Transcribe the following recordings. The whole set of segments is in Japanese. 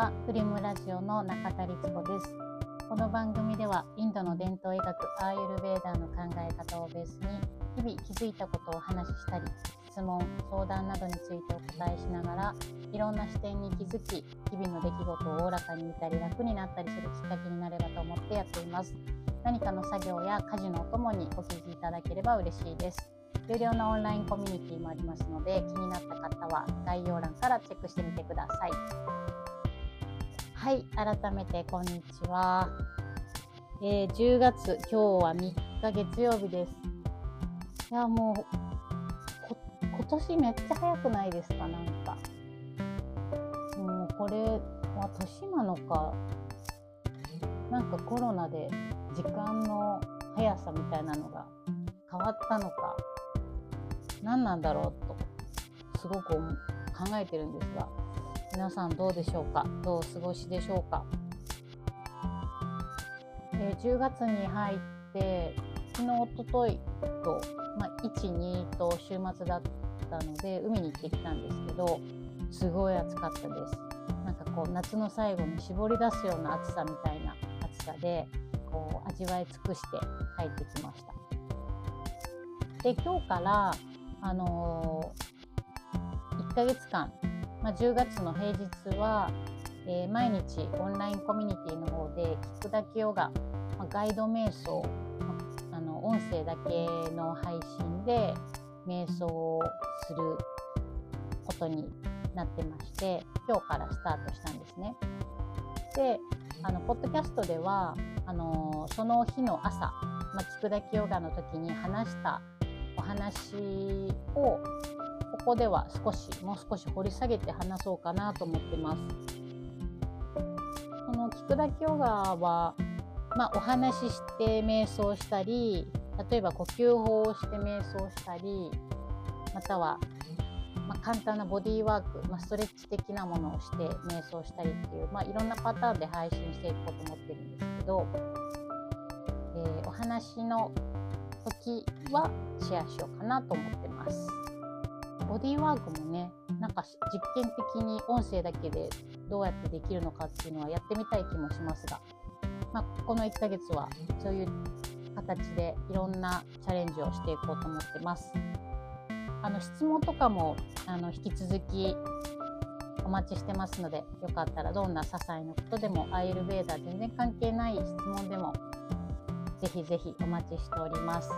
はフリムラジオの中田律子です。この番組ではインドの伝統医学アーユルベーダーの考え方をベースに日々気づいたことをお話ししたり質問相談などについてお答えしながらいろんな視点に気づき日々の出来事をおおらかに見たり楽になったりするきっかけになればと思ってやっています。何かの作業や家事のお供にお聞きいただければ嬉しいです。有料のオンラインコミュニティもありますので気になった方は概要欄からチェックしてみてください。はい改めてこんにちは、えー、10月今日は3日月曜日です。いやもう今年めっちゃ早くないですかなんか。もうこれは年なのか。なんかコロナで時間の速さみたいなのが変わったのか。何なんだろうとすごく考えてるんですが。皆さんどうでしょうか？どうお過ごしでしょうか、えー、10月に入って昨日おとといと、まあ、12と週末だったので海に行ってきたんですけどすごい暑かったです。なんかこう夏の最後に絞り出すような暑さみたいな暑さでこう味わい尽くして帰ってきました。で今日からあのー、1ヶ月間、まあ、10月の平日は、えー、毎日オンラインコミュニティの方で聞くだけヨガ、まあ、ガイド瞑想、まあ、あの音声だけの配信で瞑想をすることになってまして今日からスタートしたんですね。であのポッドキャストではあのその日の朝、まあ、聞くだけヨガの時に話したお話をここでは少しもう少し掘り下げて話そうかなと思ってます。この聞くだけヨガは、まあ、お話しして瞑想したり例えば呼吸法をして瞑想したりまたは、まあ、簡単なボディーワーク、まあ、ストレッチ的なものをして瞑想したりっていう、まあ、いろんなパターンで配信していこうと思ってるんですけど、えー、お話の時はシェアしようかなと思ってます。ボディーワークもね、なんか実験的に音声だけでどうやってできるのかっていうのはやってみたい気もしますが、まあ、この1ヶ月はそういう形でいろんなチャレンジをしていこうと思ってます。あの質問とかもあの引き続きお待ちしてますのでよかったらどんな些細なことでもアイルベーダー全然関係ない質問でもぜひぜひお待ちしております。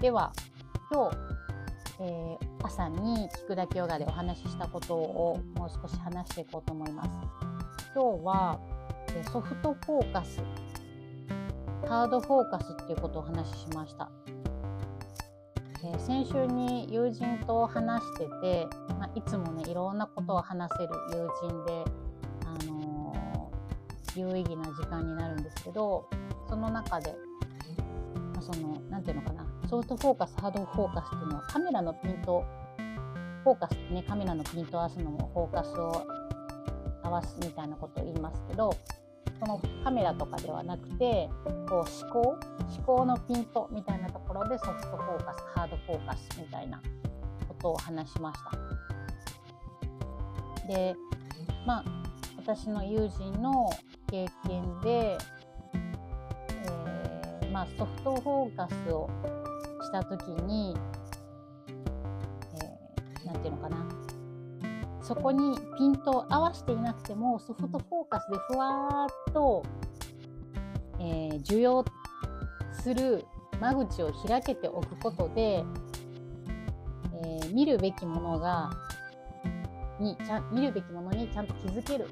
では今日、えー、朝に聞くだけヨガでお話ししたことをもう少し話していこうと思います。今日は、えソフトフォーカスハードフォーカスっていうことをお話ししました。えー、先週に友人と話してて、まあ、いつもねいろんなことを話せる友人であの有意義な時間になるんですけどその中で、まあ、その何ていうのかなソフトフォーカスハードフォーカスっていうのはカメラのピントフォーカスってねカメラのピントを合わすのもフォーカスを合わすみたいなことを言いますけどそのカメラとかではなくてこう思考思考のピントみたいなところでソフトフォーカスハードフォーカスみたいなことを話しました。でまあ私の友人の経験で、まあ、ソフトフォーカスをした時に何、えー、て言うのかなそこにピントを合わせていなくてもソフトフォーカスでふわっと、えー、受容する間口を開けておくことで、えー、見るべきものがにちゃ見るべきものにちゃんと気づける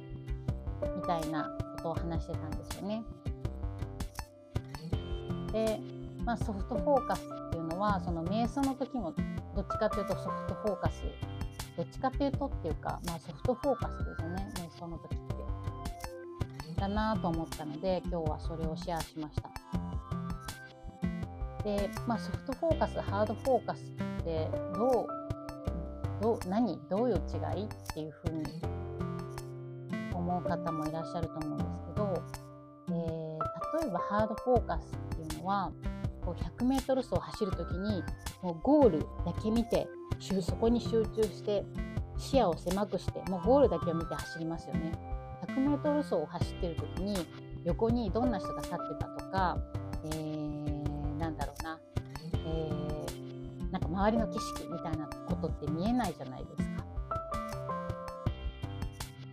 みたいなことを話してたんですよね。で、まあ、ソフトフォーカスっていうのはその瞑想の時もどっちかというとソフトフォーカスどっちかっていうとっていうか、まあ、ソフトフォーカスですよね瞑想の時って。だなと思ったので今日はそれをシェアしました。で、まあ、ソフトフォーカスハードフォーカスってどうどう何どういう違いっていうふうに思う方もいらっしゃると思うんですけど、えー、例えばハードフォーカスっていうのはこう 100m 走を走る時にもうゴールだけ見てそこに集中して視野を狭くしてもうゴールだけを見て走りますよね。100m 走を走ってる時に横にどんな人が立ってたとか、えー、なんだろうな、えー、なんか周りの景色みたいなことって見えないじゃないですか。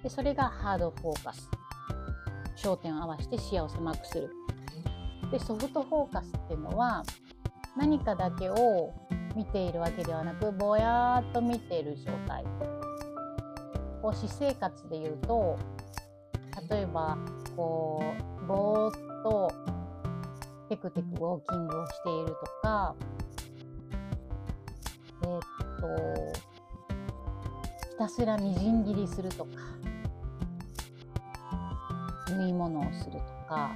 でそれがハードフォーカス。焦点を合わせて視野を狭くする。でソフトフォーカスっていうのは何かだけを見ているわけではなくぼやーっと見ている状態。こう私生活でいうと例えばこうぼーっとテクテクウォーキングをしているとかえー、っとひたすらみじん切りするとか。縫い物をするとか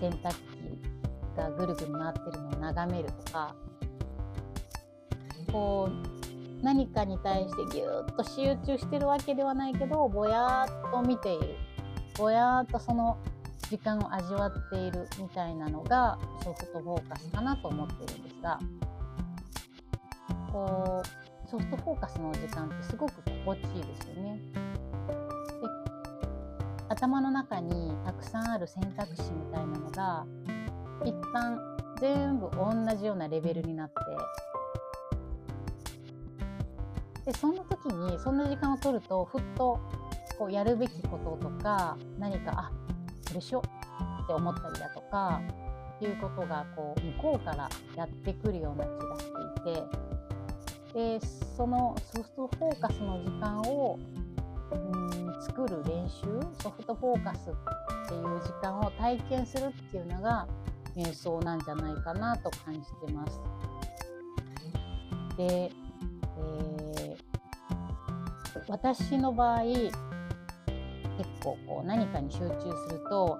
洗濯機がぐるぐる回ってるのを眺めるとかこう何かに対してぎゅーっと集中してるわけではないけどぼやっと見ているぼやっとその時間を味わっているみたいなのがソフトフォーカスかなと思っているんですがこうソフトフォーカスの時間ってすごく心地いいですよね。頭の中にたくさんある選択肢みたいなのが一旦全部同じようなレベルになって。でそんな時にそんな時間を取るとふっとこうやるべきこととか何かあそれしようって思ったりだとかっていうことがこう向こうからやってくるような気がしていて。でそのソフトフォーカスの時間をうん作る練習ソフトフォーカスっていう時間を体験するっていうのが瞑想なんじゃないかなと感じてます。で、えー、私の場合結構こう何かに集中すると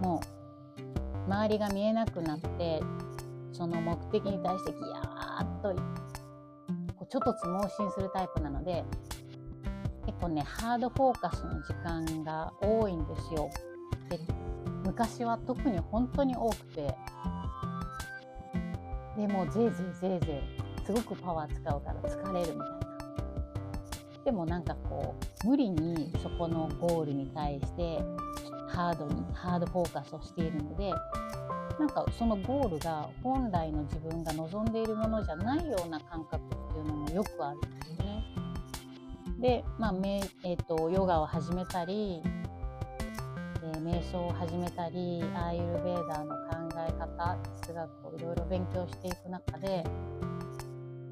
もう周りが見えなくなってその目的に対してギヤーッとこうちょっとつ盲信するタイプなので構ねハードフォーカスの時間が多いんですよ。で昔は特に本当に多くてでもぜいぜいぜいぜいすごくパワー使うから疲れるみたいなでもなんかこう無理にそこのゴールに対してハードにハードフォーカスをしているのでなんかそのゴールが本来の自分が望んでいるものじゃないような感覚っていうのもよくあるんですね。で、まあえーとヨガを始めたりえ瞑想を始めたりアーユルベーダーの考え方哲学をいろいろ勉強していく中で、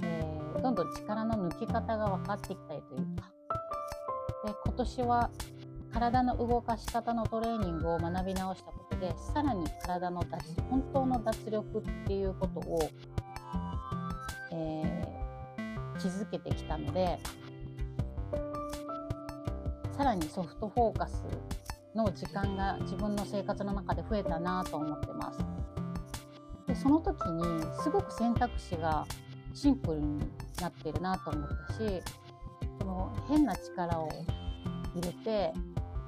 えー、どんどん力の抜き方が分かってきたりというか。で今年は体の動かし方のトレーニングを学び直したことでさらに体の脱本当の脱力っていうことを、えー、気づけてきたのでさらにソフトフォーカスの時間が自分の生活の中で増えたなと思ってます。でその時にすごく選択肢がシンプルになってるなと思ったしその変な力を入れて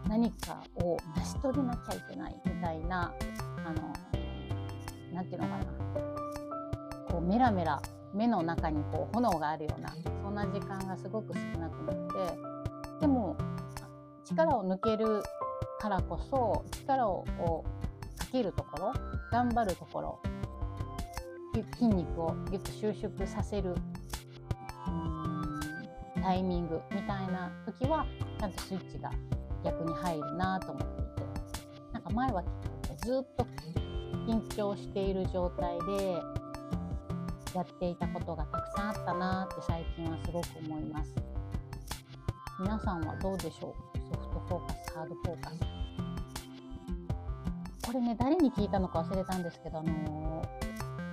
何かを成し遂げなきゃいけないみたいなあの何て言うのかなこうメラメラ目の中にこう炎があるようなそんな時間がすごく少なくなってでも力を抜けるからこそ力をこうかけるところ頑張るところ筋肉をギュッと収縮させるタイミングみたいな時はちゃんとスイッチが逆に入るなと思っていて。なんか前はずっと緊張している状態でやっていたことがたくさんあったなって最近はすごく思います。皆さんはどうでしょうソフトフォーカスハードフォーカス。これね誰に聞いたのか忘れたんですけど、あの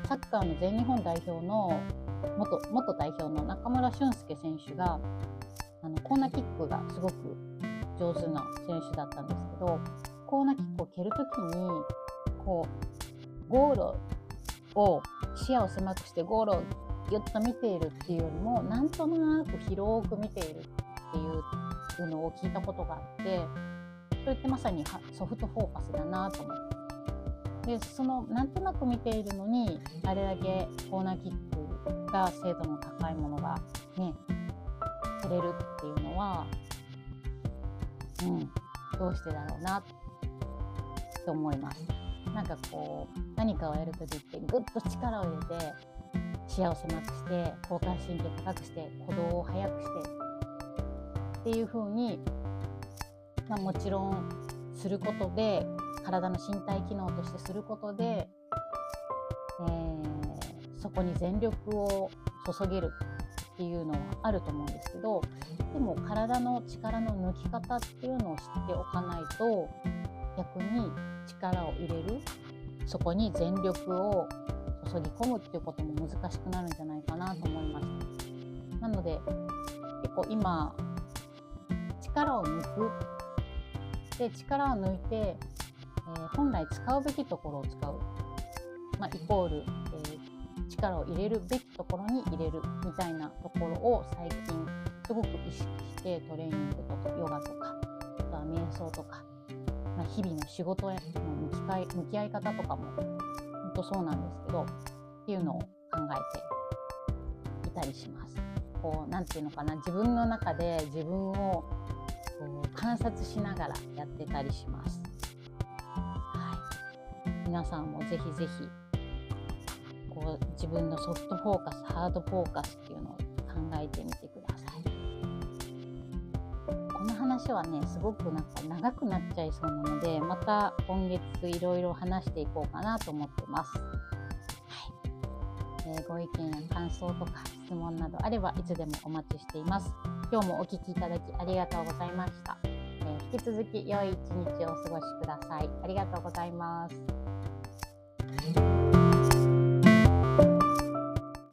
ー、サッカーの全日本代表の元元代表の中村俊輔選手があのコーナーキックがすごく上手な選手だったんですけどコーナーキックを蹴るときにこうゴールを視野を狭くしてゴールをぎゅっと見ているっていうよりもなんとなく広く見ている。っていうのを聞いたことがあってそれってまさにソフトフォーカスだなと思ってでそのなんとなく見ているのにあれだけコーナーキックが精度の高いものがね照れるっていうのは、うん、どうしてだろうなと思います。なんかこう何かをやるときってぐっと力を入れて視野を狭くして交感神経高くして鼓動を速くしてっていう風に、まあ、もちろんすることで体の身体機能としてすることで、えー、そこに全力を注げるっていうのはあると思うんですけどでも体の力の抜き方っていうのを知っておかないと逆に力を入れるそこに全力を注ぎ込むっていうことも難しくなるんじゃないかなと思いましたなので結構今力を抜くで力を抜いて、えー、本来使うべきところを使う、まあ、イコール、えー、力を入れるべきところに入れるみたいなところを最近すごく意識してトレーニングとかヨガとかあとは瞑想とか、まあ、日々の仕事への向き合い向き合い方とかも本当そうなんですけどっていうのを考えていたりします。こう何て言うのかな自分の中で自分をこう観察しながらやってたりします。はい、皆さんもぜひぜひこう自分のソフトフォーカスハードフォーカスっていうのを考えてみてください。この話はねすごくなんか長くなっちゃいそうなのでまた今月いろいろ話していこうかなと思ってます。えー、ご意見や感想とか質問などあればいつでもお待ちしています。今日もお聴きいただきありがとうございました。えー、引き続き良い一日をお過ごしください。ありがとうございます。